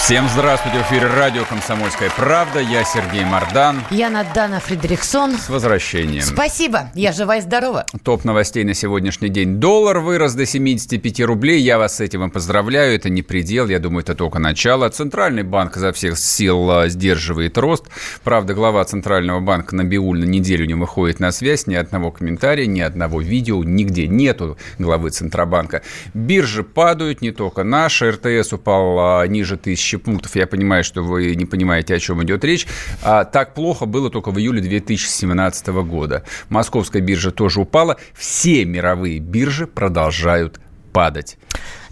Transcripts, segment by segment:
Всем здравствуйте, в эфире радио «Комсомольская правда». Я Сергей Мордан. Я Надана Фредериксон. С возвращением. Спасибо, я жива и здорова. Топ новостей на сегодняшний день. Доллар вырос до 75 рублей. Я вас с этим и поздравляю. Это не предел, я думаю, это только начало. Центральный банк изо всех сил а, сдерживает рост. Правда, глава Центрального банка Набиуль на неделю не выходит на связь. Ни одного комментария, ни одного видео, нигде нету главы Центробанка. Биржи падают, не только наши. РТС упал а, ниже тысячи тысячи пунктов. Я понимаю, что вы не понимаете, о чем идет речь. А так плохо было только в июле 2017 года. Московская биржа тоже упала. Все мировые биржи продолжают падать.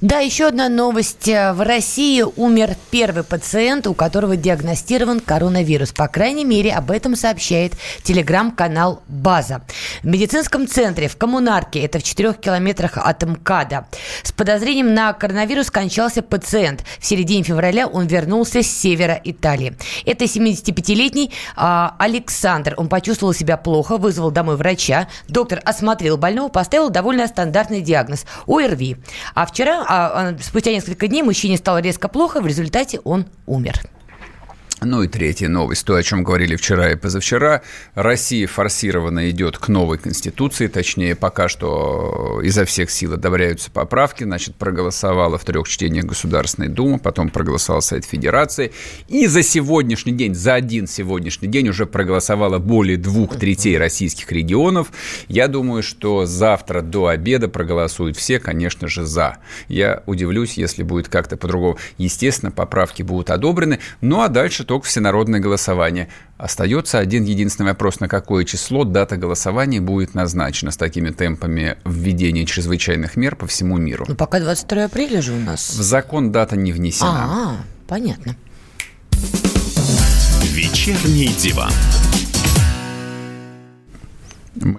Да, еще одна новость. В России умер первый пациент, у которого диагностирован коронавирус. По крайней мере, об этом сообщает телеграм-канал «База». В медицинском центре в Коммунарке, это в 4 километрах от МКАДа, с подозрением на коронавирус скончался пациент. В середине февраля он вернулся с севера Италии. Это 75-летний а, Александр. Он почувствовал себя плохо, вызвал домой врача. Доктор осмотрел больного, поставил довольно стандартный диагноз – ОРВИ. А вчера а, а спустя несколько дней мужчине стало резко плохо, в результате он умер. Ну и третья новость, то, о чем говорили вчера и позавчера. Россия форсированно идет к новой конституции, точнее, пока что изо всех сил одобряются поправки. Значит, проголосовала в трех чтениях Государственной Думы, потом проголосовал Совет Федерации. И за сегодняшний день, за один сегодняшний день уже проголосовало более двух третей российских регионов. Я думаю, что завтра до обеда проголосуют все, конечно же, за. Я удивлюсь, если будет как-то по-другому. Естественно, поправки будут одобрены. Ну а дальше только всенародное голосование. Остается один единственный вопрос, на какое число дата голосования будет назначена с такими темпами введения чрезвычайных мер по всему миру. Ну, пока 22 апреля же у нас. В закон дата не внесена. А, понятно. Вечерний диван. Мы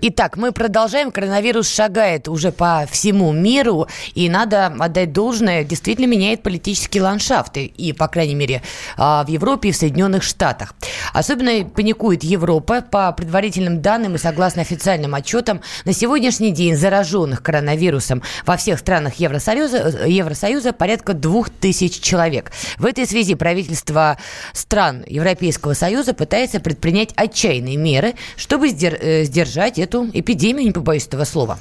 Итак, мы продолжаем. Коронавирус шагает уже по всему миру, и надо отдать должное, действительно меняет политические ландшафты, и, по крайней мере, а, в Европе и в Соединенных Штатах. Особенно паникует Европа. По предварительным данным и согласно официальным отчетам, на сегодняшний день зараженных коронавирусом во всех странах Евросоюза, Евросоюза порядка двух тысяч человек. В этой связи правительство стран Европейского Союза пытается предпринять отчаянные меры, чтобы э, сдержать эту эпидемию, не побоюсь этого слова?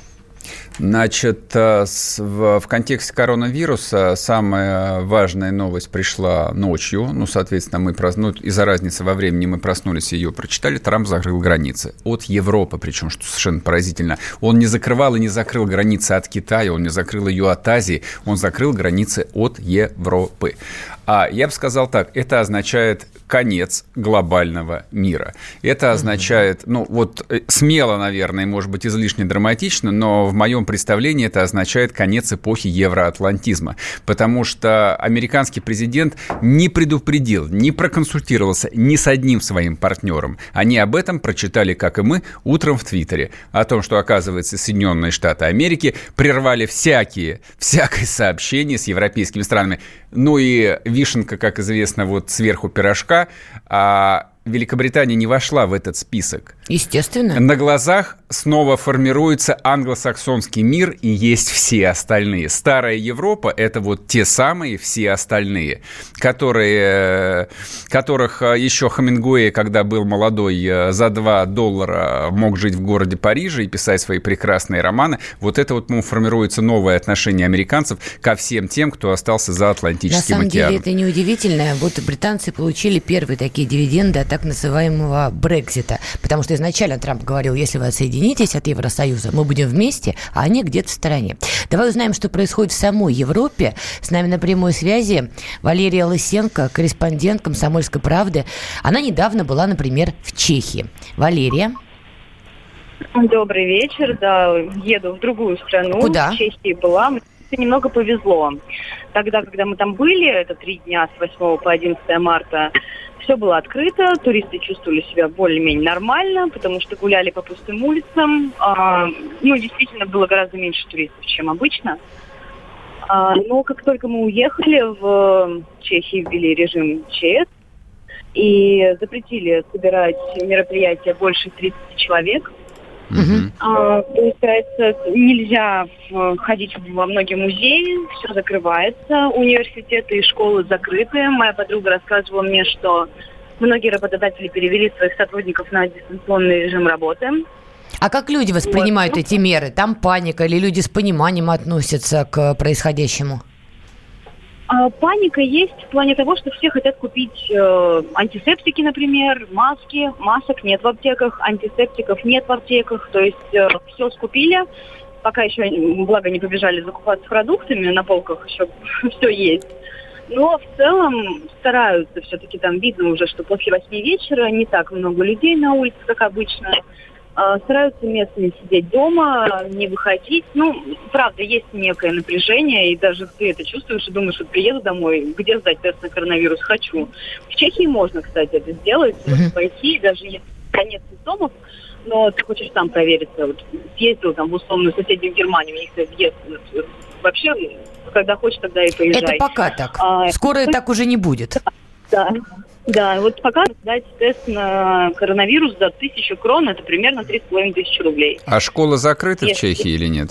Значит, э, в, контексте коронавируса самая важная новость пришла ночью. Ну, соответственно, мы прос... ну, из-за разницы во времени мы проснулись и ее прочитали. Трамп закрыл границы от Европы, причем, что совершенно поразительно. Он не закрывал и не закрыл границы от Китая, он не закрыл ее от Азии, он закрыл границы от Европы. А я бы сказал так, это означает конец глобального мира. Это означает, ну вот э, смело, наверное, может быть излишне драматично, но в моем представлении это означает конец эпохи евроатлантизма, потому что американский президент не предупредил, не проконсультировался ни с одним своим партнером. Они об этом прочитали, как и мы, утром в Твиттере, о том, что, оказывается, Соединенные Штаты Америки прервали всякие, всякое сообщение с европейскими странами. Ну и вишенка, как известно, вот сверху пирожка, а Великобритания не вошла в этот список. Естественно. На глазах снова формируется англосаксонский мир и есть все остальные. Старая Европа – это вот те самые все остальные, которые, которых э, еще Хамингуэй, когда был молодой, э, за 2 доллара мог жить в городе Париже и писать свои прекрасные романы. Вот это вот ну, формируется новое отношение американцев ко всем тем, кто остался за Атлантическим океаном. На самом океаном. деле это неудивительно. Вот британцы получили первые такие дивиденды от так называемого Брекзита. Потому что изначально Трамп говорил, если вы отсоединитесь от Евросоюза, мы будем вместе, а они где-то в стороне. Давай узнаем, что происходит в самой Европе. С нами на прямой связи Валерия Лысенко, корреспондент «Комсомольской правды». Она недавно была, например, в Чехии. Валерия. Добрый вечер, да, еду в другую страну. Куда? В Чехии была. Мне немного повезло. Тогда, когда мы там были, это три дня с 8 по 11 марта, все было открыто, туристы чувствовали себя более-менее нормально, потому что гуляли по пустым улицам. А, ну, действительно, было гораздо меньше туристов, чем обычно. А, но как только мы уехали, в Чехии ввели режим ЧС и запретили собирать мероприятия больше 30 человек. Мгм. А, получается, нельзя в- ходить во многие музеи, все закрывается, университеты и школы закрыты. Моя подруга рассказывала мне, что многие работодатели перевели своих сотрудников на дистанционный режим работы. А как люди воспринимают Вот. эти меры? Там паника или люди с пониманием относятся к происходящему? А, паника есть в плане того, что все хотят купить э, антисептики, например, маски. Масок нет в аптеках, антисептиков нет в аптеках. То есть все скупили. Пока еще, благо, не побежали закупаться продуктами, на полках еще все есть. Но в целом стараются все-таки там видно уже, что после восьми вечера не так много людей на улице, как обычно. А, Стараются местные сидеть дома, не выходить. Ну, правда, есть некое напряжение, и даже ты это чувствуешь и думаешь, вот приеду домой, где сдать тест на коронавирус хочу. В Чехии можно, кстати, это сделать, можно пойти, даже если нет симптомов, но ты хочешь сам провериться. Вот съездил там в условную соседнюю Германию, у них въезд вообще, когда хочешь, тогда и поезжай. Это пока так. А, Скоро так уже не будет. Да. Да, вот пока сдать тест на коронавирус за тысячу крон, это примерно три с половиной тысячи рублей. А школа закрыта в Если- Чехии или нет?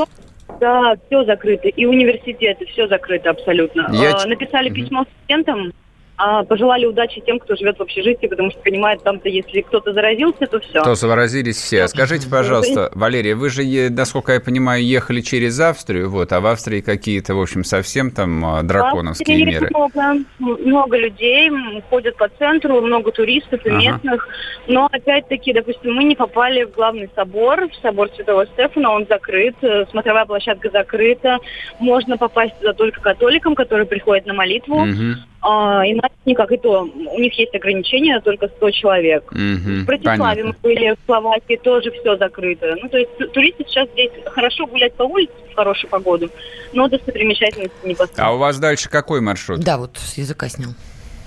Да, все закрыто. И университеты, все закрыто абсолютно. Я ч- Написали письмо студентам, а, пожелали удачи тем, кто живет в общежитии, потому что понимают, там-то если кто-то заразился, то все. То заразились все. Скажите, пожалуйста, Валерия, вы же, насколько я понимаю, ехали через Австрию, вот, а в Австрии какие-то, в общем, совсем там а, драконовские меры. Много, много людей ходят по центру, много туристов и Ага. местных. Но опять-таки, допустим, мы не попали в главный собор, в собор Святого Стефана, он закрыт, э, смотровая площадка закрыта. Можно попасть туда только католикам, которые приходят на молитву. Мгм, А, иначе никак. И то, у них есть ограничения, только 100 человек. мгм, В Братиславе понятно. мы были, в Словакии тоже все закрыто. Ну, то есть ту- туристы сейчас здесь хорошо гулять по улице в хорошую погоду, но достопримечательности не посмотрят. А у вас дальше какой маршрут? Да, вот с языка снял.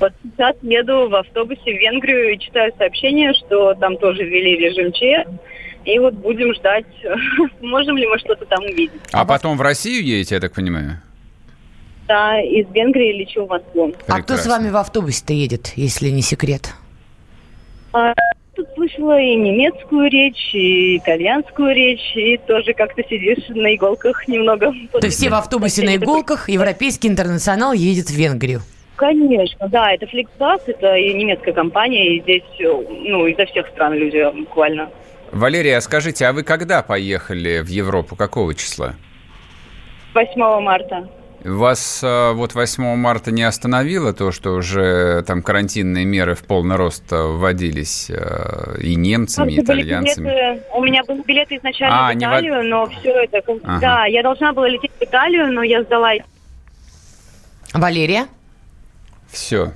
Вот сейчас еду в автобусе в Венгрию и читаю сообщение, что там тоже ввели режим ЧС. И вот будем ждать, сможем ли мы что-то там увидеть. А потом в Россию едете, я так понимаю? Да, из Венгрии лечу в Москву. А кто с Прекрасно. вами в автобусе-то едет, если не секрет? А, тут слышала и немецкую речь, и итальянскую речь, и тоже как-то сидишь на иголках немного. То есть все в автобусе на иголках, европейский интернационал едет в Венгрию. Конечно, да, это Flixbus, это и немецкая компания, и здесь, э, ну, изо всех стран люди буквально. Валерия, а скажите, а вы когда поехали в Европу? Какого числа? 8 марта. Вас э, вот 8 марта не остановило то, что уже там карантинные меры в полный рост э, вводились э, и немцами, и итальянцами? билеты- у меня были билеты изначально А, в не в- Италию, но все это... Ага. Да, я должна была лететь в Италию, но я сдала Валерия? Все.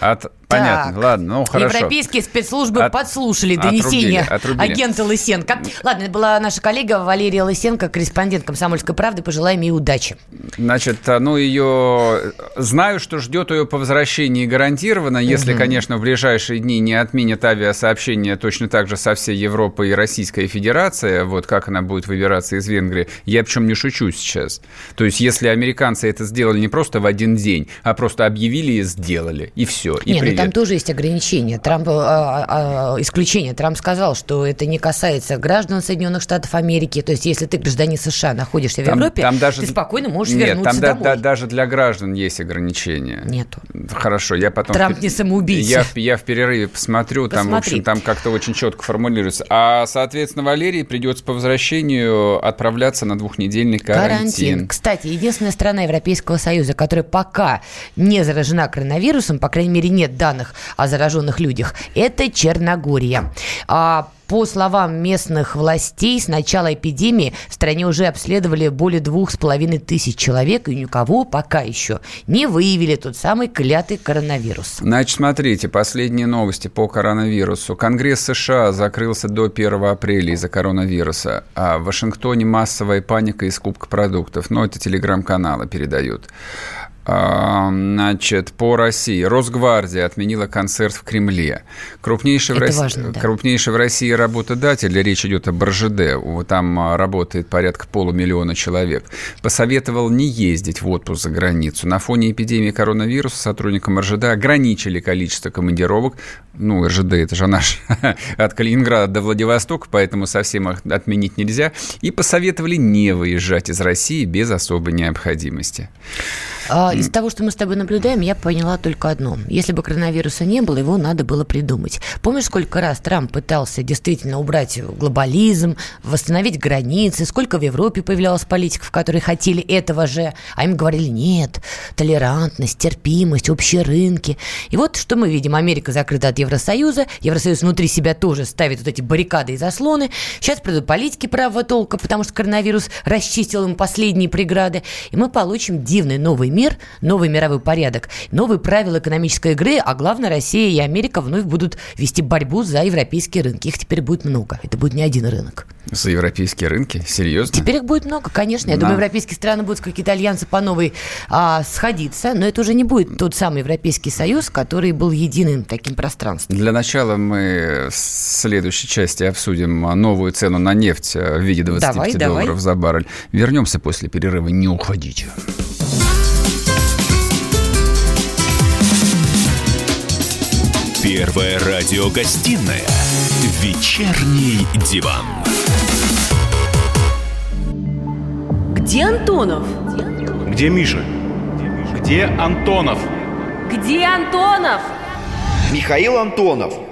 От... Понятно, ладно, ну хорошо. Европейские спецслужбы От- подслушали отрубили, донесение отрубили. агента Лысенко. Ладно, это была наша коллега Валерия Лысенко, корреспондент «Комсомольской правды». Пожелаем ей удачи. Значит, а, ну ее... Знаю, что ждет ее по возвращении гарантированно, если, конечно, в ближайшие дни не отменят авиасообщение точно так же со всей Европой и Российской Федерацией, вот как она будет выбираться из Венгрии. Я причем не шучу сейчас. То есть, если американцы это сделали не просто в один день, а просто объявили и сделали, и все, и Не, ну. Там тоже есть ограничения. Трамп, а, а, исключение. Трамп сказал, что это не касается граждан Соединенных Штатов Америки. То есть, если ты гражданин США, находишься в Там- Европе, там даже- ты спокойно можешь Нет, вернуться там да- домой. да- даже для граждан есть ограничения. Нету. Хорошо, я потом... Трамп в- не самоубийца. Я, в- я в перерыве посмотрю, там, в Посмотри. общем, там как-то очень четко формулируется. А, соответственно, Валерии придется по возвращению отправляться на двухнедельный карантин. Кстати, единственная страна Европейского Союза, которая пока не заражена коронавирусом, по крайней мере, нет данных о зараженных людях, это Черногория. А по словам местных властей, с начала эпидемии в стране уже обследовали более двух с половиной тысяч человек, и никого пока еще не выявили тот самый клятый коронавирус. Значит, смотрите, последние новости по коронавирусу. Конгресс США закрылся до 1 апреля из-за коронавируса. А в Вашингтоне массовая паника и скупка продуктов. Ну, это телеграм-каналы передают. А, значит, по России. Росгвардия отменила концерт в Кремле. Крупнейший, в, России, важно, да. крупнейший в России работодатель, речь идет об РЖД, там а, работает порядка полумиллиона человек, посоветовал не ездить в отпуск за границу. На фоне эпидемии коронавируса сотрудникам РЖД ограничили количество командировок. Ну, РЖД это же наш от Калининграда до Владивостока, поэтому совсем их отменить нельзя. И посоветовали не выезжать из России без особой необходимости. А, из того, что мы с тобой наблюдаем, я поняла только одно. Если бы коронавируса не было, его надо было придумать. Помнишь, сколько раз Трамп пытался действительно убрать глобализм, восстановить границы, сколько в Европе появлялось политиков, которые хотели этого же, а им говорили нет, толерантность, терпимость, общие рынки. И вот что мы видим. Америка закрыта от Евросоюза, Евросоюз внутри себя тоже ставит вот эти баррикады и заслоны. Сейчас придут политики правого толка, потому что коронавирус расчистил им последние преграды. И мы получим дивный новый мир, новый мировой порядок, новые правила экономической игры, а главное, Россия и Америка вновь будут вести борьбу за европейские рынки. Их теперь будет много. Это будет не один рынок. За европейские рынки? Серьезно? Теперь их будет много, конечно. Я На... думаю, европейские страны будут какие-то альянсы по новой а, сходиться, но это уже не будет тот самый Европейский Союз, который был единым таким пространством. Для начала мы в следующей части обсудим новую цену на нефть в виде 25 давай, долларов давай. за баррель. Вернемся после перерыва. Не уходите. Первая радиогостинная «Вечерний диван». Где Антонов? Где Миша? Где Антонов? Где Антонов? Михаил Антонов –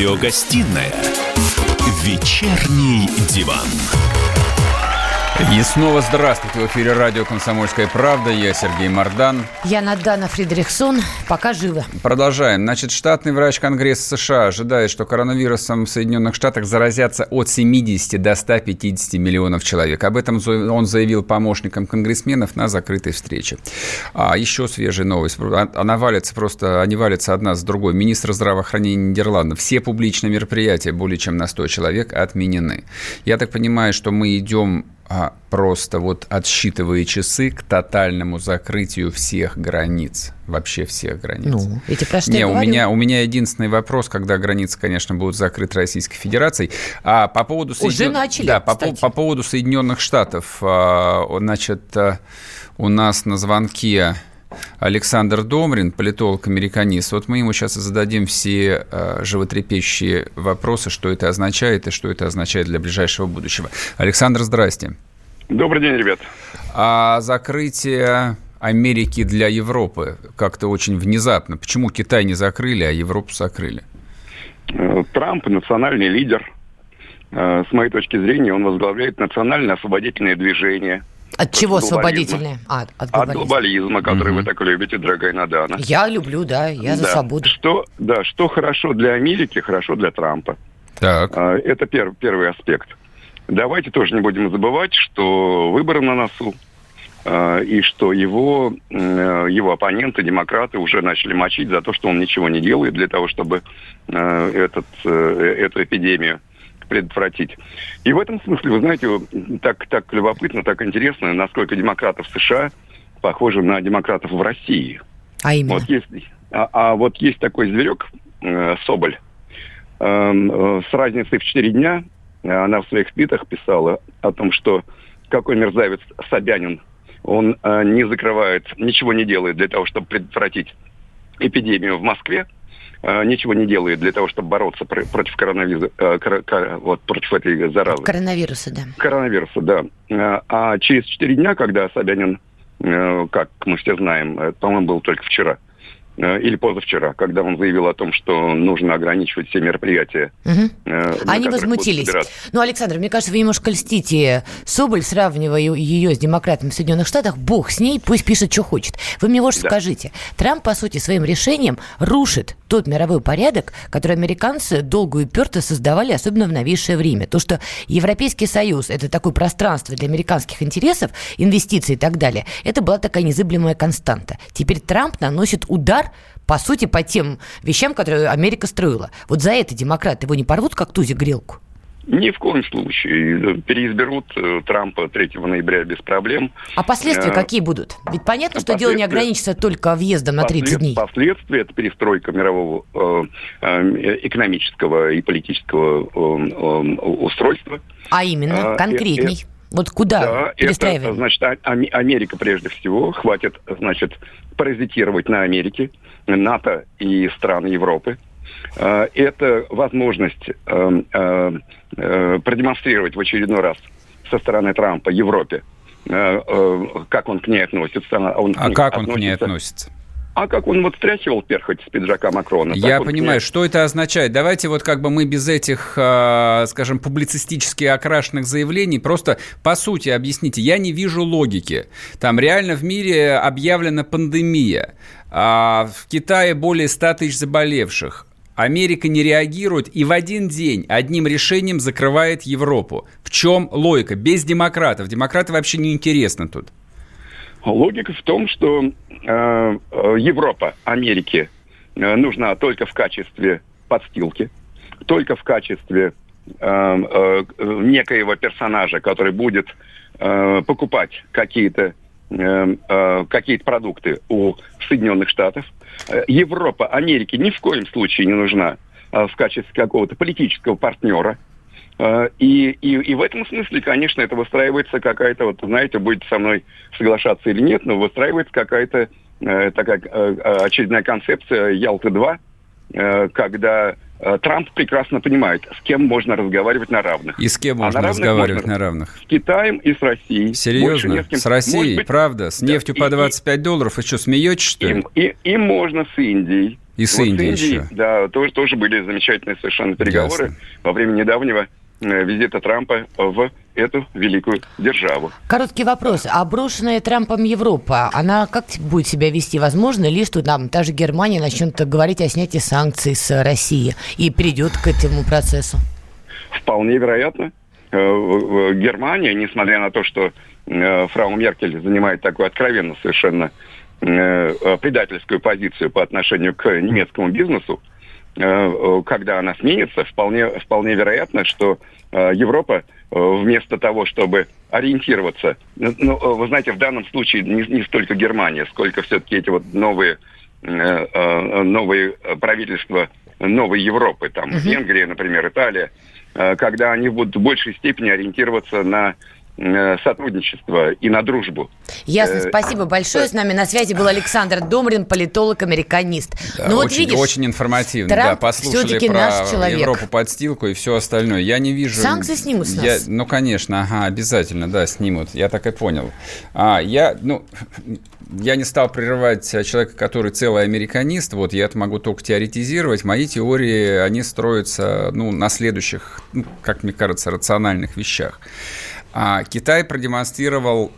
Радиогостинная «Вечерний диван». И снова здравствуйте. В эфире радио «Комсомольская правда». Я Сергей Мордан. Я Надана Фридрихсон. Пока живы. Продолжаем. Значит, штатный врач Конгресса США ожидает, что коронавирусом в Соединенных Штатах заразятся от 70 до 150 миллионов человек. Об этом он заявил помощникам конгрессменов на закрытой встрече. А еще свежая новость. А, она валится просто, они валятся одна с другой. Министр здравоохранения Нидерландов. Все публичные мероприятия более чем на 100 человек отменены. Я так понимаю, что мы идем а просто вот отсчитывая часы к тотальному закрытию всех границ, вообще всех границ. Ну, эти про что Не, у меня, у меня единственный вопрос, когда границы, конечно, будут закрыты Российской Федерацией. А по поводу... Уже начали, Да, по, по поводу Соединенных Штатов, а, значит, а, у нас на звонке Александр Домрин, политолог-американист. Вот мы ему сейчас зададим все э, животрепещущие вопросы, что это означает и что это означает для ближайшего будущего. Александр, здрасте. Добрый день, ребят. А закрытие Америки для Европы как-то очень внезапно. Почему Китай не закрыли, а Европу закрыли? Трамп национальный лидер. Э, с моей точки зрения, он возглавляет национальное освободительное движение – от чего освободительные? А, от глобализма. От глобализма, который угу. вы так любите, дорогая Надана. Я люблю, да, я за да. свободу. Что, да, что хорошо для Америки, хорошо для Трампа. Так. А, это пер, первый аспект. Давайте тоже не будем забывать, что выборы на носу, а, и что его, его оппоненты, демократы, уже начали мочить за то, что он ничего не делает для того, чтобы а, этот, э, эту эпидемию предотвратить. И в этом смысле, вы знаете, так, так любопытно, так интересно, насколько демократов США похожи на демократов в России. А именно? Вот есть, а, а вот есть такой зверек, э, Соболь, эм, э, с разницей в 4 дня она в своих твитах писала о том, что какой мерзавец Собянин, он э, не закрывает, ничего не делает для того, чтобы предотвратить эпидемию в Москве, Э, ничего не делает для того, чтобы бороться против коронавируса, э, вот, против этой заразы. Коронавируса, да. Коронавируса, да. Э, а через четыре дня, когда Собянин, как мы все знаем, по-моему, был только вчера, э, или позавчера, когда он заявил о том, что нужно ограничивать все мероприятия. Угу. Они возмутились. Ну, Александр, мне кажется, вы немножко льстите Соболь, сравнивая ее с демократами в Соединенных Штатах. Бог с ней, пусть пишет, что хочет. Вы мне вот да. скажите. Трамп, по сути, своим решением рушит тот мировой порядок, который американцы долго и уперто создавали, особенно в новейшее время. То, что Европейский Союз – это такое пространство для американских интересов, инвестиций и так далее, это была такая незыблемая константа. Теперь Трамп наносит удар по сути, по тем вещам, которые Америка строила. Вот за это демократы его не порвут, как тузик грелку? Ни в коем случае. Переизберут э, Трампа 3 ноября без проблем. А последствия а, какие будут? Ведь понятно, что дело не ограничится только въездом на 30 дней. Последствия – это перестройка мирового э, э, экономического и политического э, э, устройства. А именно, конкретней. Э, вот куда да, перестраиваем? Это, значит, а, Америка прежде всего. Хватит, значит, паразитировать на Америке, НАТО и страны Европы. Э, это возможность э, э, продемонстрировать в очередной раз со стороны Трампа Европе, как он к ней относится. Он а как он относится, к ней относится? А как он вот стряхивал перхоть с пиджака Макрона. Я понимаю, что это означает. Давайте вот как бы мы без этих, скажем, публицистически окрашенных заявлений просто по сути объясните. Я не вижу логики. Там реально в мире объявлена пандемия. А в Китае более 100 тысяч заболевших. Америка не реагирует и в один день одним решением закрывает Европу. В чем логика? Без демократов. Демократы вообще не интересны тут. Логика в том, что э, э, Европа Америке э, нужна только в качестве подстилки, только в качестве э, э, некоего персонажа, который будет э, покупать какие-то э, какие-то продукты у Соединенных Штатов – Европа Америке ни в коем случае не нужна в качестве какого-то политического партнера. Э, и, и, и в этом смысле, конечно, это выстраивается какая-то, вот знаете, будет со мной соглашаться или нет, но выстраивается какая-то такая очередная концепция Ялты-2, когда Трамп прекрасно понимает, с кем можно разговаривать на равных. И с кем а можно на разговаривать можно на равных? С Китаем и с Россией. Серьезно? С, с Россией? Быть, Правда? С нефтью да, по 25 и, долларов? Вы что, смеетесь, что ли? И, и, и можно с Индией. И с вот Индией, с Индией еще? Да, тоже, тоже были замечательные совершенно переговоры Ясно. во время недавнего Э, визита Трампа в эту великую державу. Короткий вопрос. А брошенная Трампом Европа, она как будет себя вести? Возможно ли, что там та же Германия начнет говорить о снятии санкций с России и придет к этому процессу? Вполне вероятно. Э, Германия, несмотря на то, что э, фрау Меркель занимает такую откровенно совершенно предательскую позицию по отношению к немецкому бизнесу, Э, э, когда она сменится, вполне, вполне вероятно, что э, Европа вместо того, чтобы ориентироваться, ну, вы знаете, в данном случае не, не столько Германия, сколько все-таки эти вот новые, новые правительства новой Европы, там, uh-huh. Венгрия, например, Италия, когда они будут в большей степени ориентироваться на Э, сотрудничество и на дружбу. Ясно, э, спасибо большое. С нами на связи был Александр Домрин, политолог, американист. Да, ну, вот очень, видишь, очень информативно. Трамп да, послушали про наш человек. Европу подстилку и все остальное. Я не вижу... Санкции снимут с нас? Я, ну, конечно, ага, обязательно, да, снимут. Я так и понял. А, я, ну, я не стал прерывать человека, который целый американист. Вот я это могу только теоретизировать. Мои теории, они строятся, ну, на следующих, ну, как мне кажется, рациональных вещах. А, Китай продемонстрировал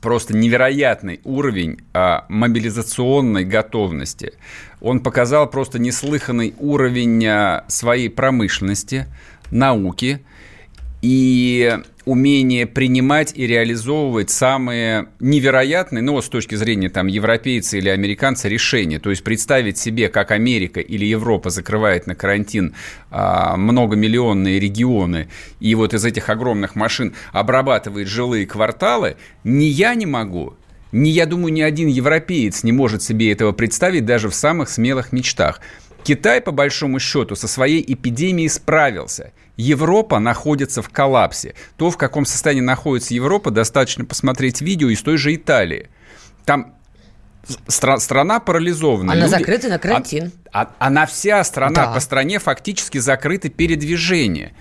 просто невероятный уровень а, мобилизационной готовности. Он показал просто неслыханный уровень а, своей промышленности, науки и умение принимать и реализовывать самые невероятные, ну, с точки зрения там европейца или американца, решения. То есть представить себе, как Америка или Европа закрывает на карантин а, многомиллионные регионы и вот из этих огромных машин обрабатывает жилые кварталы, ни я не могу, ни, я думаю, ни один европеец не может себе этого представить даже в самых смелых мечтах. Китай, по большому счету, со своей эпидемией справился. Европа находится в коллапсе. То, в каком состоянии находится Европа, достаточно посмотреть видео из той же Италии. Там стра- страна парализована. Она Люди, закрыта на карантин. А, а, она вся страна да. по стране фактически закрыта передвижение.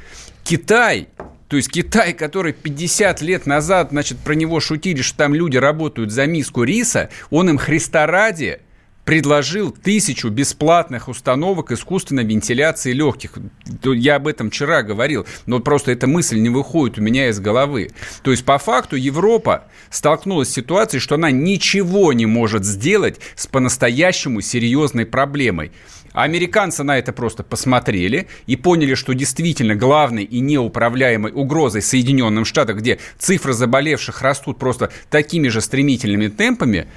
Китай то есть Китай, который 50 лет назад, значит, про него шутили, что там люди работают за миску риса, он им Христа ради предложил тысячу бесплатных установок искусственной вентиляции легких. Я об этом вчера говорил, но просто эта мысль не выходит у меня из головы. То есть, по факту, Европа столкнулась с ситуацией, что она ничего не может сделать с по-настоящему серьезной проблемой. Американцы на это просто посмотрели и поняли, что действительно главной и неуправляемой угрозой Соединенным Штатам, где цифры заболевших растут просто такими же стремительными темпами,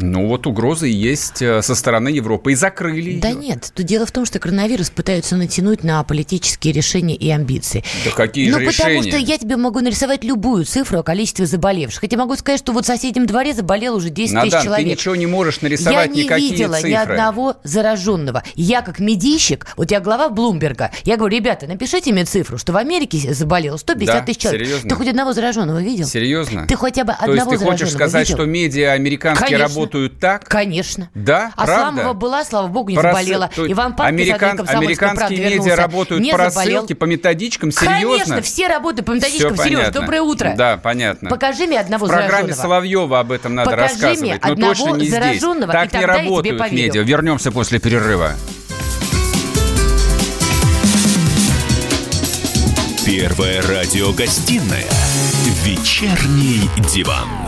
ну вот угрозы есть э, со стороны Европы. И закрыли Да ее. нет, тут дело в том, что коронавирус пытаются натянуть на политические решения и амбиции. Да какие ну, же потому решения? что я тебе могу нарисовать любую цифру о количестве заболевших. Хотя могу сказать, что вот в соседнем дворе заболело уже 10 Надан, тысяч человек. ты ничего не можешь Я нарисовать, не никакие видела цифры. ни одного зараженного. Я как медийщик, вот я глава Блумберга, я говорю, ребята, напишите мне цифру, что в Америке заболело 150 Да? тысяч человек. Серьезно? Ты хоть одного зараженного видел? Серьезно? Ты хотя бы То есть одного ты хочешь зараженного сказать, видел? что медиа американские Конечно. работают так? Конечно. Да, А правда? Сламова была, слава богу, не По заболела. то есть Иван Панкин американ- Американские медиа вернулся. работают не по заболел. рассылке, по методичкам, серьезно? Конечно, все работают по методичкам. Всё Сереж, понятно. доброе утро. Да, понятно. Покажи мне одного В программе зараженного. Соловьева об этом надо Покажи рассказывать. мне но одного точно не здесь. зараженного, Так и не тогда я тебе работают медиа. Вернемся после перерыва. Первая радиогостинная «Вечерний диван».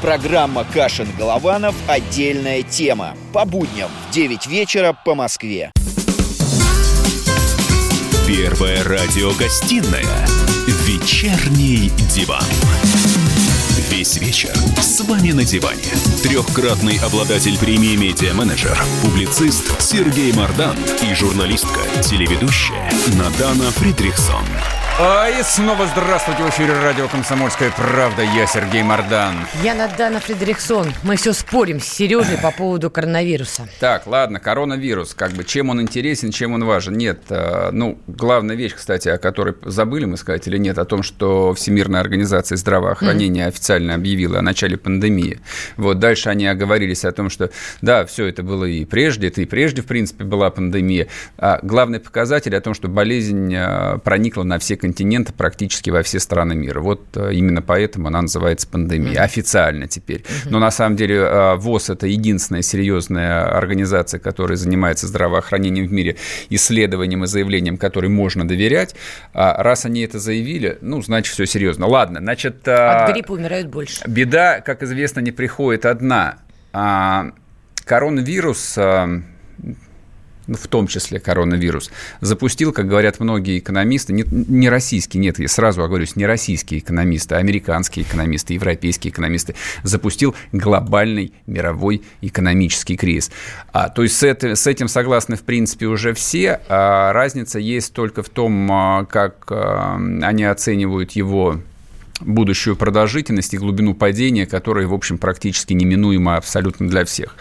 Программа Кашин-Голованов «Отдельная тема». По будням в 9 вечера по Москве. Первая радиогостинная «Вечерний диван». Весь вечер с вами на диване. Трехкратный обладатель премии «Медиа-менеджер», публицист Сергей Мардан и журналистка, телеведущая Надана Фридрихсон. А и снова здравствуйте в эфире радио «Комсомольская правда». Я Сергей Мордан. Я Надана Фредериксон. Мы все спорим с Сережей по поводу коронавируса. Так, ладно, коронавирус, как бы, чем он интересен, чем он важен? Нет, э, ну, главная вещь, кстати, о которой забыли мы сказать или нет, о том, что Всемирная организация здравоохранения официально объявила о начале пандемии. Вот, дальше они оговорились о том, что, да, все это было и прежде, это и прежде, в принципе, была пандемия. А главный показатель о том, что болезнь э, проникла на все континенты, практически во все страны мира. Вот э, именно поэтому она называется пандемией, официально теперь. Но на самом деле э, ВОЗ – это единственная серьезная организация, которая занимается здравоохранением в мире, исследованием и заявлением, которой можно доверять. А раз они это заявили, ну, значит, все серьезно. Ладно, значит... а, От гриппа умирают больше. Беда, как известно, не приходит одна. А, коронавирус, в том числе коронавирус, запустил, как говорят многие экономисты, не, не российские, нет, я сразу оговорюсь, не российские экономисты, а американские экономисты, европейские экономисты, запустил глобальный мировой экономический кризис. А, то есть с, это- с этим согласны, в принципе, уже все. А разница есть только в том, а, как а, они оценивают его будущую продолжительность и глубину падения, которая, в общем, практически неминуема абсолютно для всех.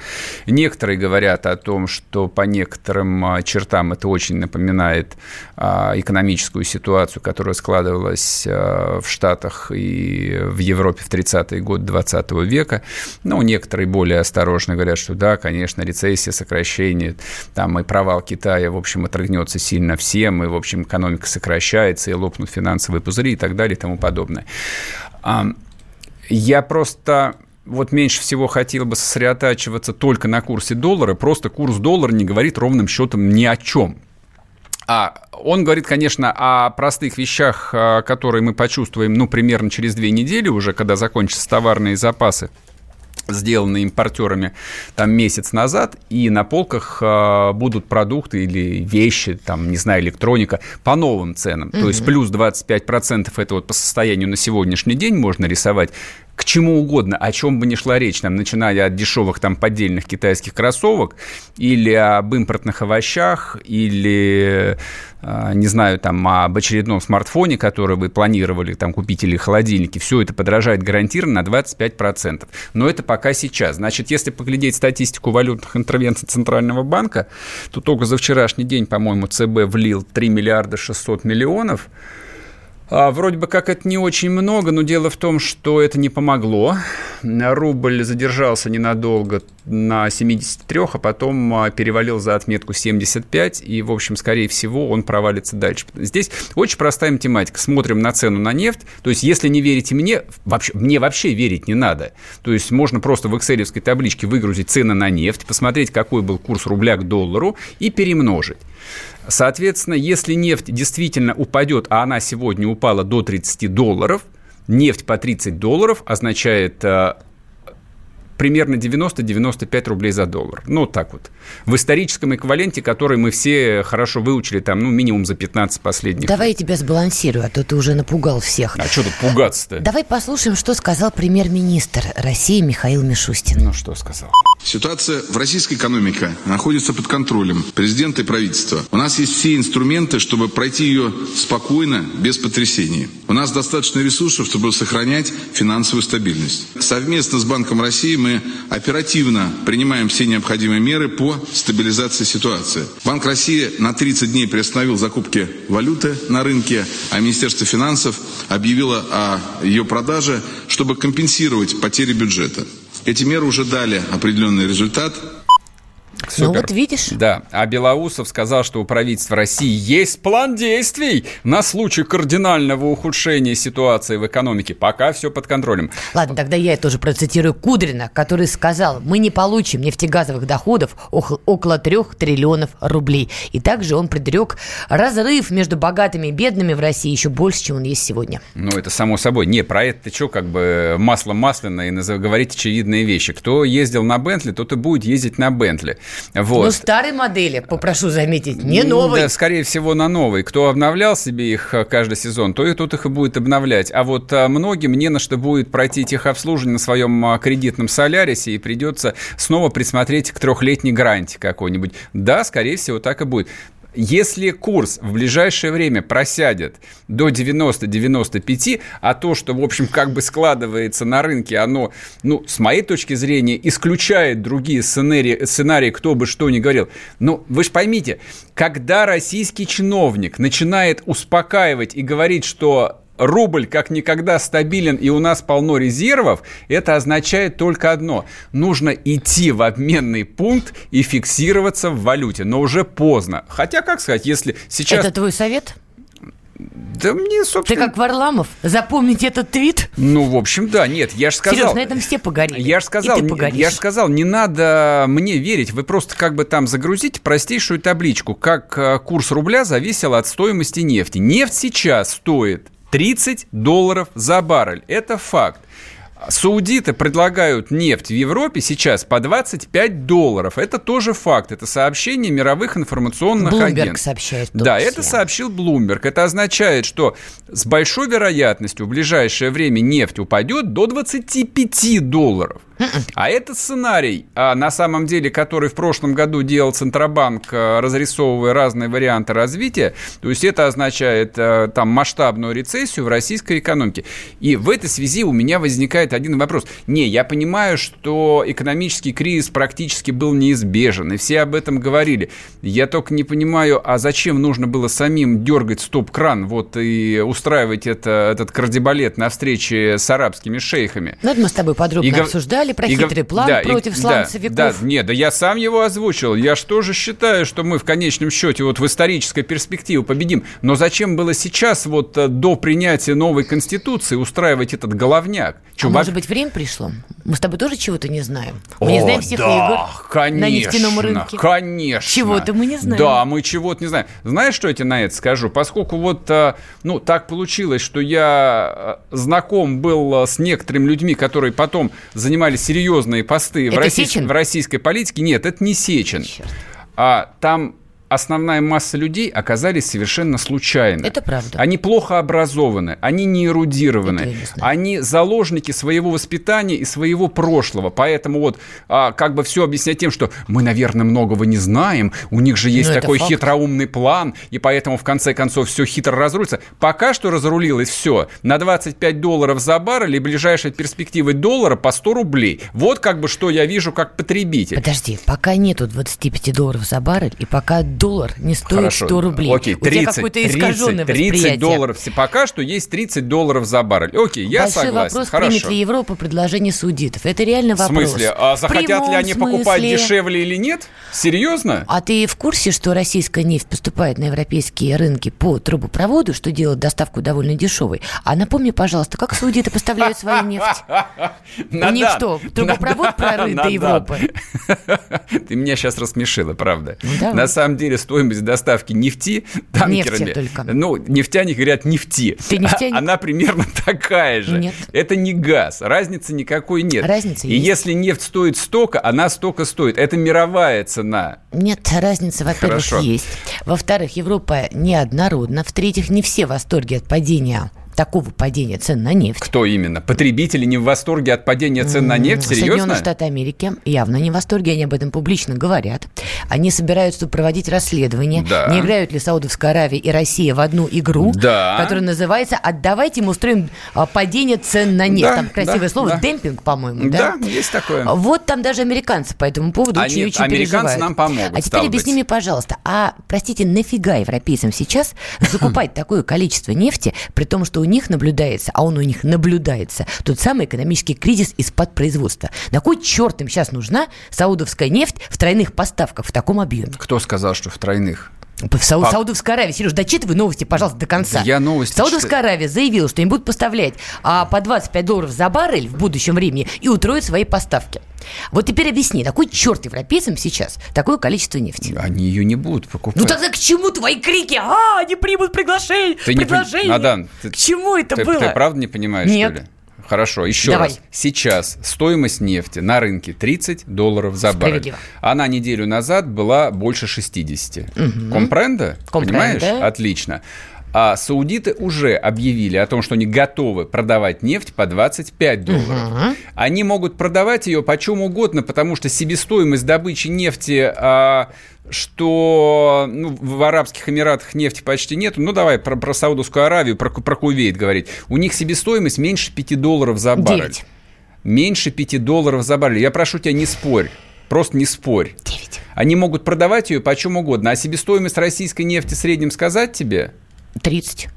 Некоторые говорят о том, что по некоторым а, чертам это очень напоминает а, экономическую ситуацию, которая складывалась а, в Штатах и в Европе в 30-е годы 20 века. Ну, некоторые более осторожно говорят, что да, конечно, рецессия, сокращение, там и провал Китая, в общем, отрыгнется сильно всем, и, в общем, экономика сокращается, и лопнут финансовые пузыри и так далее и тому подобное. Я просто вот меньше всего хотел бы сосредотачиваться только на курсе доллара. Просто курс доллара не говорит ровным счетом ни о чем. А он говорит, конечно, о простых вещах, а, которые мы почувствуем, ну, примерно через две недели уже, когда закончатся товарные запасы сделанные импортерами там месяц назад, и на полках э, будут продукты или вещи, там, не знаю, электроника по новым ценам. То есть плюс 25% это вот по состоянию на сегодняшний день можно рисовать. К чему угодно, о чем бы ни шла речь, там, начиная от дешевых там поддельных китайских кроссовок или об импортных овощах, или, э, не знаю, там, об очередном смартфоне, который вы планировали там купить или холодильнике, все это подорожает гарантированно на 25%. Но это пока сейчас. Значит, если поглядеть статистику валютных интервенций Центрального банка, то только за вчерашний день, по-моему, ЦБ влил 3 миллиарда 600 миллионов, вроде бы как это не очень много, но дело в том, что это не помогло. Рубль задержался ненадолго на 73, а потом а, перевалил за отметку 75, и, в общем, скорее всего, он провалится дальше. Здесь очень простая математика. Смотрим на цену на нефть. То есть, если не верите мне, вообще, мне вообще верить не надо. То есть, можно просто в экселевской табличке выгрузить цены на нефть, посмотреть, какой был курс рубля к доллару и перемножить. Соответственно, если нефть действительно упадет, а она сегодня упала до 30 долларов, нефть по 30 долларов означает э, примерно 90-95 рублей за доллар. Ну, так вот. В историческом эквиваленте, который мы все хорошо выучили, там, ну, минимум за 15 последних. Давай я тебя сбалансирую, а то ты уже напугал всех. А что тут пугаться-то? Давай послушаем, что сказал премьер-министр России Михаил Мишустин. Ну, что сказал? Ситуация в российской экономике находится под контролем президента и правительства. У нас есть все инструменты, чтобы пройти ее спокойно, без потрясений. У нас достаточно ресурсов, чтобы сохранять финансовую стабильность. Совместно с Банком России мы оперативно принимаем все необходимые меры по стабилизации ситуации. Банк России на 30 дней приостановил закупки валюты на рынке, а Министерство финансов объявило о ее продаже, чтобы компенсировать потери бюджета. Эти меры уже дали определенный результат. Супер. Ну вот видишь. Да. А Белоусов сказал, что у правительства России есть план действий на случай кардинального ухудшения ситуации в экономике. Пока все под контролем. Ладно, тогда я тоже процитирую Кудрина, который сказал, мы не получим нефтегазовых доходов около трех триллионов рублей. И также он предрек разрыв между богатыми и бедными в России еще больше, чем он есть сегодня. Ну, это само собой. Не, про это что, как бы масло масляное, и говорить очевидные вещи. Кто ездил на Бентли, тот и будет ездить на Бентли. Вот. Ну, старой модели, попрошу заметить, не новой. Да, скорее всего, на новой. Кто обновлял себе их э, каждый сезон, то и тот их и будет обновлять. А вот э, многим не на что будет пройти техобслуживание на своем э, кредитном солярисе, и придется снова присмотреть к трехлетней гарантии какой-нибудь. Да, скорее всего, так и будет. Если курс в ближайшее время просядет до 90-95, а то, что, в общем, как бы складывается на рынке, оно, ну, с моей точки зрения, исключает другие сценарии, сценарии кто бы что ни говорил. Ну, вы же поймите, когда российский чиновник начинает успокаивать и говорить, что рубль как никогда стабилен и у нас полно резервов, это означает только одно. Нужно идти в обменный пункт и фиксироваться в валюте. Но уже поздно. Хотя, как сказать, если сейчас... Это твой совет? Да мне, собственно... Ты как Варламов? Запомните этот твит? Ну, в общем, да. Нет, я же сказал... Серьезно, на этом все погорели. Я же сказал, я же сказал, не надо мне верить. Вы просто как бы там загрузите простейшую табличку, как э, курс рубля зависел от стоимости нефти. Нефть сейчас стоит 30 долларов за баррель. Это факт. Саудиты предлагают нефть в Европе сейчас по 25 долларов. Это тоже факт. Это сообщение мировых информационных Bloomberg агентств. сообщает. Да, это сообщил Bloomberg. Это означает, что с большой вероятностью в ближайшее время нефть упадет до 25 долларов. А это сценарий, а на самом деле, который в прошлом году делал Центробанк, а, разрисовывая разные варианты развития, то есть это означает а, там масштабную рецессию в российской экономике. И в этой связи у меня возникает один вопрос. Не, я понимаю, что экономический кризис практически был неизбежен, и все об этом говорили. Я только не понимаю, а зачем нужно было самим дергать стоп-кран, вот и устраивать это, этот кардебалет на встрече с арабскими шейхами. Ну, это мы с тобой подробно и обсуждали про и хитрый план да, против и, сланцевиков. Да, да, нет, да я сам его озвучил. Я же тоже считаю, что мы в конечном счете вот в исторической перспективе победим. Но зачем было сейчас вот э, до принятия новой конституции устраивать этот головняк? Чё, а может быть, время пришло? Мы с тобой тоже чего-то не знаем. Мы О, не знаем всех да, игр конечно, на нефтяном рынке. Конечно. Чего-то мы не знаем. Да, мы чего-то не знаем. Знаешь, что я тебе на это скажу? Поскольку вот, э, ну, так получилось, что я э, знаком был с некоторыми людьми, которые потом занимались серьезные посты в, российс... в российской политике. Нет, это не Сечин. Черт. А, там основная масса людей оказались совершенно случайно. Это правда. Они плохо образованы, они не эрудированы, они заложники своего воспитания и своего прошлого. Поэтому вот а, как бы все объяснять тем, что мы, наверное, многого не знаем, у них же есть это такой хитроумный план, и поэтому в конце концов все хитро разрулится. Пока что разрулилось все на 25 долларов за баррель и ближайшие перспективы доллара по 100 рублей. Вот как бы что я вижу как потребитель. Подожди, пока нету 25 долларов за баррель, и пока доллар не стоит Хорошо. 100 рублей. Окей, У тебя 30, какое-то 30, искаженное 30 восприятие. долларов. Пока что есть 30 долларов за баррель. Окей, я Большой согласен. вопрос, Хорошо. примет ли Европа предложение судитов. Это реально В вопрос. смысле? А В захотят ли они покупать смысле. дешевле или нет? Серьезно? А ты в курсе, что российская нефть поступает на европейские рынки по трубопроводу, что делает доставку довольно дешевой? А напомни, пожалуйста, как саудиты поставляют свою нефть? У них что, трубопровод прорыт до. Европы? Ты меня сейчас рассмешила, правда. Ну. На самом деле стоимость доставки нефти танкерами... Нефти только. Ну, нефтяне говорят нефти. Ты нефтяник? Она примерно такая же. Нет. Это не газ. Разницы никакой нет. Разница И есть. если нефть стоит столько, она столько стоит. Это мировая цена. Нет, разница, во-первых, есть. Во-вторых, Европа неоднородна. В-третьих, не все в восторге от падения такого падения цен на нефть. Кто именно? Потребители не в восторге от падения цен на нефть? Соединенные Серьезно? Штаты Америки явно не в восторге, они об этом публично говорят. Они собираются проводить расследование, Да. не играют ли Саудовская Аравия и Россия в одну игру, Да. которая называется «Отдавайте мы устроим а, падение цен на нефть». Да, там красивое да, слово да. «демпинг», по-моему, да? Да, есть такое. Вот там даже американцы по этому поводу Они- очень-очень американцы переживают. нам помогут, А теперь объясни быть. мне, пожалуйста, а, простите, нафига европейцам сейчас закупать такое количество нефти, при том, что у них наблюдается, а он у них наблюдается, тот самый экономический кризис из-под производства. На кой черт им сейчас нужна саудовская нефть в тройных поставках в таком объеме? Кто сказал, что в тройных? В Сау- А- Саудовская Аравия, Сереж, дочитывай новости, пожалуйста, до конца. Я новости Саудовская Аравия заявила, что им будут поставлять а, по 25 долларов за баррель в будущем времени и утроят свои поставки. Вот теперь объясни, на кой черт европейцам сейчас такое количество нефти? Они ее не будут покупать. Ну тогда к чему твои крики? А, они примут приглашение, Ты не предложение. Надан, ты- к чему это ты, было? Ты правда не понимаешь, Нет. что ли? Хорошо, еще Давай. раз. Сейчас стоимость нефти на рынке 30 долларов за баррель. Она неделю назад была больше 60. Мгм. Компренда? Компренда. Понимаешь? Отлично. А саудиты уже объявили о том, что они готовы продавать нефть по 25 долларов. Они могут продавать ее по чем угодно, потому что себестоимость добычи нефти, а, что ну, в Арабских Эмиратах нефти почти нет. Ну, давай про, про Саудовскую Аравию, про, про Кувейт говорить. У них себестоимость меньше 5 долларов за баррель. Девять. Меньше 5 долларов за баррель. Я прошу тебя, не спорь. Просто не спорь. Девять. Они могут продавать ее по чем угодно. А себестоимость российской нефти в среднем сказать тебе? 30.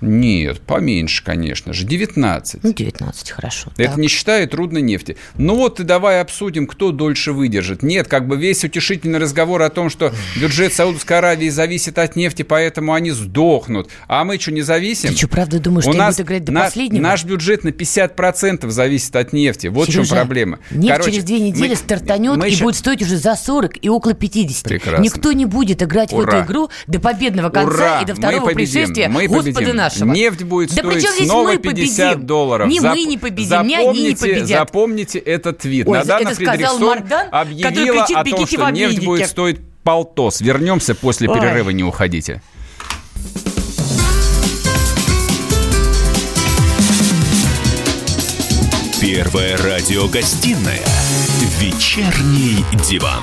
Нет, поменьше, конечно же. 19. Ну, 19, хорошо. Это Так. не считая трудной нефти. Ну вот и давай обсудим, кто дольше выдержит. Нет, как бы весь утешительный разговор о том, что бюджет Саудовской Аравии зависит от нефти, поэтому они сдохнут. А мы что, не зависим? Ты что, правда думаешь, У что нас играть до на- последнего? наш бюджет на 50% зависит от нефти. Вот в чем Сережа, проблема. Нефть Короче, через две недели мы- стартанет мы и ща- будет стоить уже за 40 и около 50. Прекрасно. Никто не будет играть в Ура. эту игру до победного конца Ура! и до Мы второго победим, пришествия мы Господа победим. Нашего. Нефть будет да стоить снова мы 50 победим? долларов. Не Зап- мы не победим, не они не запомните- победят. Запомните этот твит. Ой, Надана это Фридрихсон Мардан, который объявила кричит, о том, «Бегите в что нефть обменники». будет стоить полтос. Вернемся после Ой. перерыва, не уходите. Первая радиогостинная «Вечерний диван».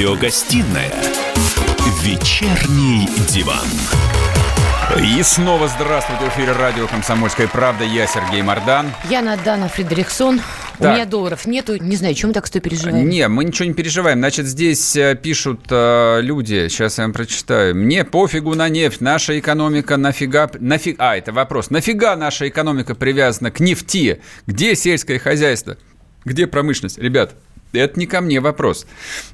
Радиогостинная «Вечерний диван». И снова здравствуйте в эфире радио «Комсомольская правда». Я Сергей Мордан. Я Надана Фредериксон. У Так. меня долларов нету, не знаю, чем так что переживаем. Не, мы ничего не переживаем. Значит, здесь э, пишут э, люди, сейчас я вам прочитаю. Мне пофигу на нефть, наша экономика нафига... нафиг, а, это вопрос. Нафига наша экономика привязана к нефти? Где сельское хозяйство? Где промышленность? Ребят, это не ко мне вопрос.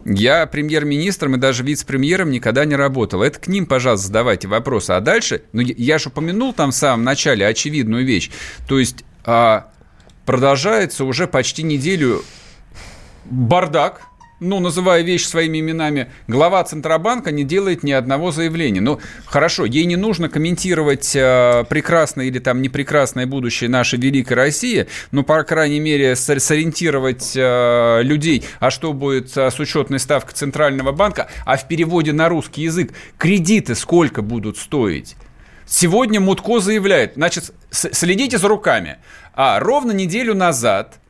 Я премьер-министром и даже вице-премьером никогда не работал. Это к ним, пожалуйста, задавайте вопросы. А дальше, ну, я- же упомянул там в самом начале очевидную вещь. То есть а, продолжается уже почти неделю бардак, ну, называя вещи своими именами, глава Центробанка не делает ни одного заявления. Ну, хорошо, ей не нужно комментировать э, прекрасное или там непрекрасное будущее нашей великой России, но, по крайней мере, сориентировать э, людей, а что будет э, с учетной ставкой Центрального банка, а в переводе на русский язык кредиты сколько будут стоить. Сегодня Мутко заявляет, значит, следите за руками. А ровно неделю назад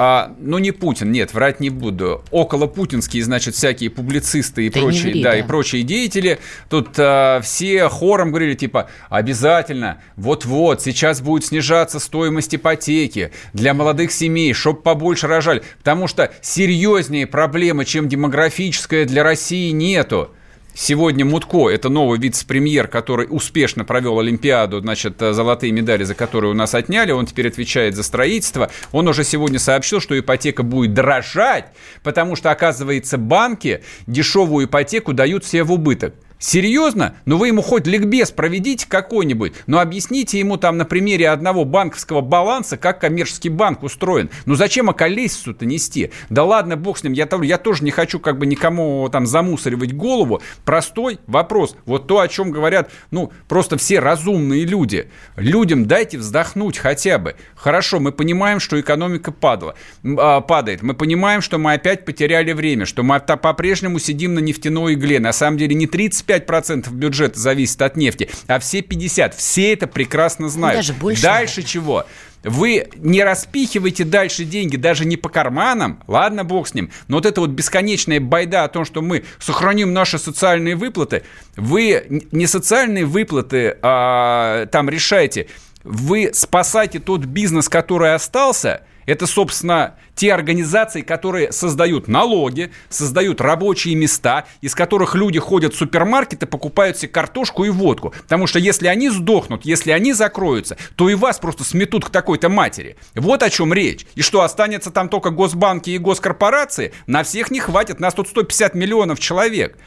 а, ну, не Путин, нет, врать не буду. Около путинские, значит, всякие публицисты и Ты прочие, ври, да, да. и прочие деятели. Тут а, все хором говорили, типа, обязательно, вот-вот, сейчас будет снижаться стоимость ипотеки для молодых семей, чтоб побольше рожали. Потому что серьезнее проблемы, чем демографическая для России, нету. Сегодня Мутко, это новый вице-премьер, который успешно провел Олимпиаду, значит, э, золотые медали, за которые у нас отняли, он теперь отвечает за строительство. Он уже сегодня сообщил, что ипотека будет дорожать, потому что, оказывается, банки дешевую ипотеку дают себе в убыток. Серьезно? Ну вы ему хоть ликбез проведите какой-нибудь, но объясните ему там на примере одного банковского баланса, как коммерческий банк устроен. Ну зачем околесицу-то нести? Да ладно, бог с ним, я, я тоже не хочу как бы никому там замусоривать голову. Простой вопрос. Вот то, о чем говорят, ну, просто все разумные люди. Людям дайте вздохнуть хотя бы. Хорошо, мы понимаем, что экономика падала, а, падает. Мы понимаем, что мы опять потеряли время, что мы по-прежнему сидим на нефтяной игле. На самом деле не 35% бюджета зависит от нефти, а все 50%. Все это прекрасно знают. даже больше, Дальше чего? Вы не распихивайте дальше деньги даже не по карманам, ладно, бог с ним, но вот это вот бесконечная байда о том, что мы сохраним наши социальные выплаты, вы не социальные выплаты а, там решаете, вы спасаете тот бизнес, который остался, это, собственно, те организации, которые создают налоги, создают рабочие места, из которых люди ходят в супермаркеты, покупают себе картошку и водку. Потому что если они сдохнут, если они закроются, то и вас просто сметут к такой-то матери. Вот о чем речь. И что, останется там только госбанки и госкорпорации? На всех не хватит, нас тут 150 миллионов человек.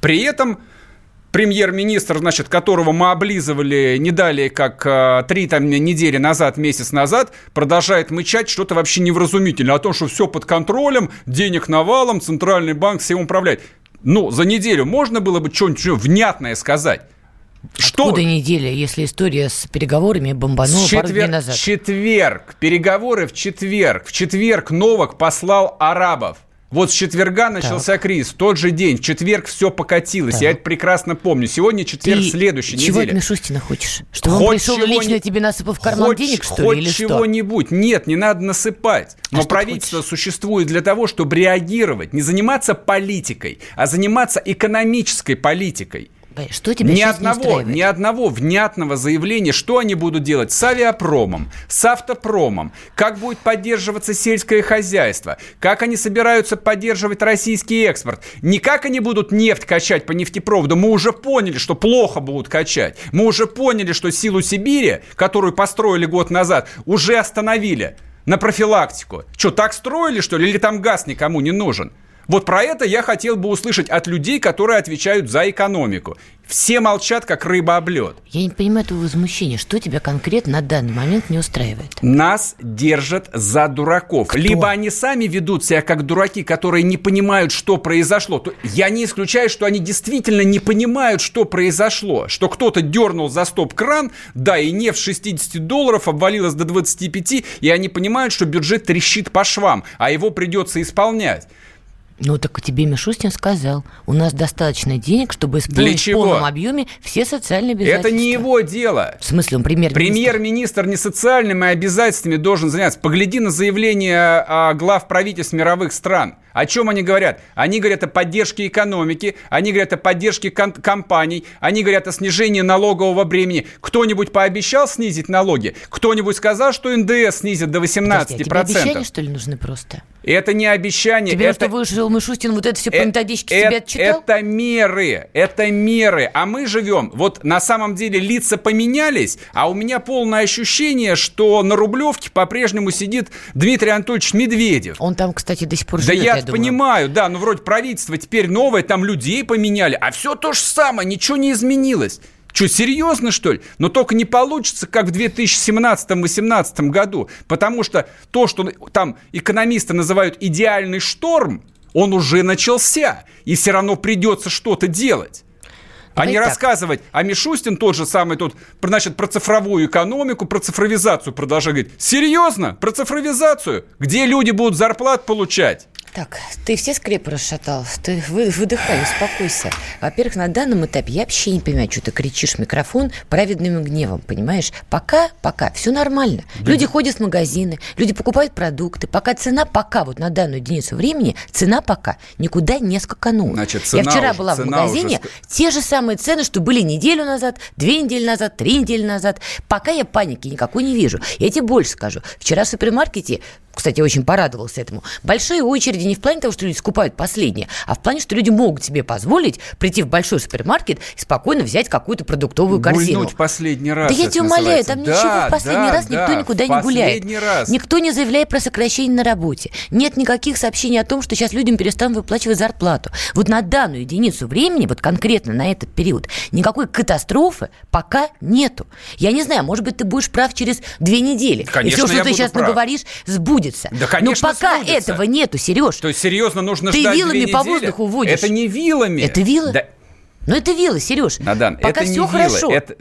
При этом премьер-министр, значит, которого мы облизывали не далее, как э, три там, недели назад, месяц назад, продолжает мычать что-то вообще невразумительное о том, что все под контролем, денег навалом, центральный банк всем управляет. Ну, за неделю можно было бы что-нибудь внятное сказать? Что? Откуда неделя, если история с переговорами бомбанула С пару дней четвер- назад? Четверг. Переговоры в четверг. В четверг Новак послал арабов. Вот с четверга начался кризис. В тот же день, в четверг все покатилось. Так. Я это прекрасно помню. Сегодня четверг Ты следующей чего от. Мишустина хочешь? Он Хоть пришел и чего лично не- тебе насыпал в карман хоть, денег, что хоть ли, или что? чего-нибудь. Нет, не надо насыпать. Но что ты правительство существует для того, чтобы реагировать. Не заниматься политикой, а заниматься экономической политикой. Что тебя ни не одного, устраивает? ни одного внятного заявления, что они будут делать с авиапромом, с автопромом, как будет поддерживаться сельское хозяйство, как они собираются поддерживать российский экспорт. Не как они будут нефть качать по нефтепроводу, мы уже поняли, что плохо будут качать. Мы уже поняли, что силу Сибири, которую построили год назад, уже остановили на профилактику. Что, так строили, что ли, или там газ никому не нужен? Вот про это я хотел бы услышать от людей, которые отвечают за экономику. Все молчат, как рыба об лед. Я не понимаю твоего возмущения. Что тебя конкретно на данный момент не устраивает? Нас держат за дураков. Либо они сами ведут себя как дураки, которые не понимают, что произошло. То я не исключаю, что они действительно не понимают, что произошло. Что кто-то дернул за стоп-кран, да, и нефть 60 долларов обвалилась до 25, и они понимают, что бюджет трещит по швам, а его придется исполнять. Ну, так тебе Мишустин сказал, у нас достаточно денег, чтобы исполнить в полном объеме все социальные обязательства. Это не его дело. В смысле, он премьер-министр? Премьер-министр не социальными обязательствами должен заняться. Погляди на заявление а, глав правительств мировых стран. О чем они говорят? Они говорят о поддержке экономики, они говорят о поддержке ком- компаний, они говорят о снижении налогового бремени. Кто-нибудь пообещал снизить налоги? Кто-нибудь сказал, что НДС снизит до 18%? Подожди, а тебе обещания, что ли, нужны просто? Это не обещание. Тебе это... вышел Мишустин вот это все по методичке это, себе отчитал? Это меры, это меры. А мы живем, вот на самом деле лица поменялись, а у меня полное ощущение, что на Рублевке по-прежнему сидит Дмитрий Анатольевич Медведев. Он там, кстати, до сих пор живет, Да я, я понимаю, да, ну вроде правительство теперь новое, там людей поменяли, а все то же самое, ничего не изменилось. Что, серьезно, что ли? Но только не получится, как в 2017-2018 году. Потому что то, что там экономисты называют идеальный шторм, он уже начался. И все равно придется что-то делать. А не рассказывать, а Мишустин тот же самый тут, значит, про цифровую экономику, про цифровизацию продолжает говорить. Серьезно? Про цифровизацию? Где люди будут зарплат получать? Так, ты все скрепы расшатал. Ты вы, выдыхай, успокойся. Во-первых, на данном этапе я вообще не понимаю, что ты кричишь в микрофон праведным гневом, понимаешь? Пока, пока, все нормально. Да. Люди ходят в магазины, люди покупают продукты. Пока цена, пока вот на данную единицу времени, цена пока никуда не скаканула. Значит, цена я вчера уже, была в магазине, уже... те же самые цены, что были неделю назад, две недели назад, три недели назад. Пока я паники никакой не вижу. Я тебе больше скажу. Вчера в супермаркете кстати, очень порадовался этому. Большие очереди не в плане того, что люди скупают последнее, а в плане, что люди могут себе позволить прийти в большой супермаркет и спокойно взять какую-то продуктовую корзину. Гульнуть последний раз. Да я тебя умоляю, там да, ничего в последний да, раз да, никто никуда не гуляет. Раз. Никто не заявляет про сокращение на работе. Нет никаких сообщений о том, что сейчас людям перестанут выплачивать зарплату. Вот на данную единицу времени, вот конкретно на этот период, никакой катастрофы пока нету. Я не знаю, может быть, ты будешь прав через две недели. Конечно, и все, что ты сейчас прав. наговоришь, сбудется. Да, конечно, Но пока сбудется. этого нету, Сереж. То есть, серьезно, нужно ты ждать вилами по воздуху водишь. Это не вилами. Это вилы? Да. Ну, это вилы, Сереж. Надан, Пока это все не вилы, хорошо. Это...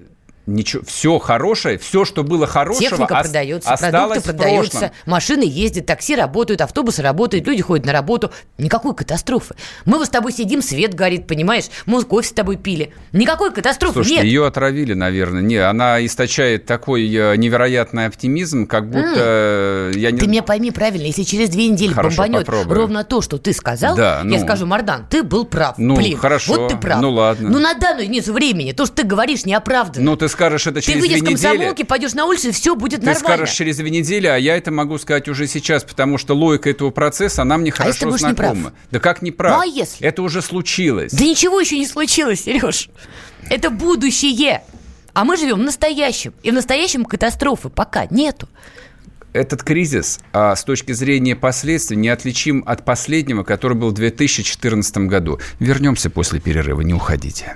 Ничего, все хорошее, все, что было хорошего, Техника ос- продается, продукты продаются, машины ездят, такси работают, автобусы работают, люди ходят на работу. Никакой катастрофы. Мы вот с тобой сидим, свет горит, понимаешь? Мы кофе с тобой пили. Никакой катастрофы Слушай, нет. ее отравили, наверное. Не, она источает такой э, невероятный оптимизм, как будто... я не... Ты меня пойми правильно, если через две недели Хорошо, бомбанет попробую. ровно то, что ты сказал, Да, я ну. скажу, Мардан, ты был прав. Ну, Блин, хорошо, вот ты прав. ну, ладно. Ну, на данную единицу времени, то, что ты говоришь, неоправданно. Ну, ты скажешь это ты через выйдешь две в недели. комсомолке, пойдешь на улицу, и все будет Ты нормально. скажешь через две недели, а я это могу сказать уже сейчас, потому что логика этого процесса, она мне А если ты хорошо прав? знакома. Да как не прав? Ну, а если? Это уже случилось. Да ничего еще не случилось, Сереж. Это будущее. А мы живем в настоящем. И в настоящем катастрофы пока нету. Этот кризис а, с точки зрения последствий неотличим от последнего, который был в 2014 году. Вернемся после перерыва, не уходите.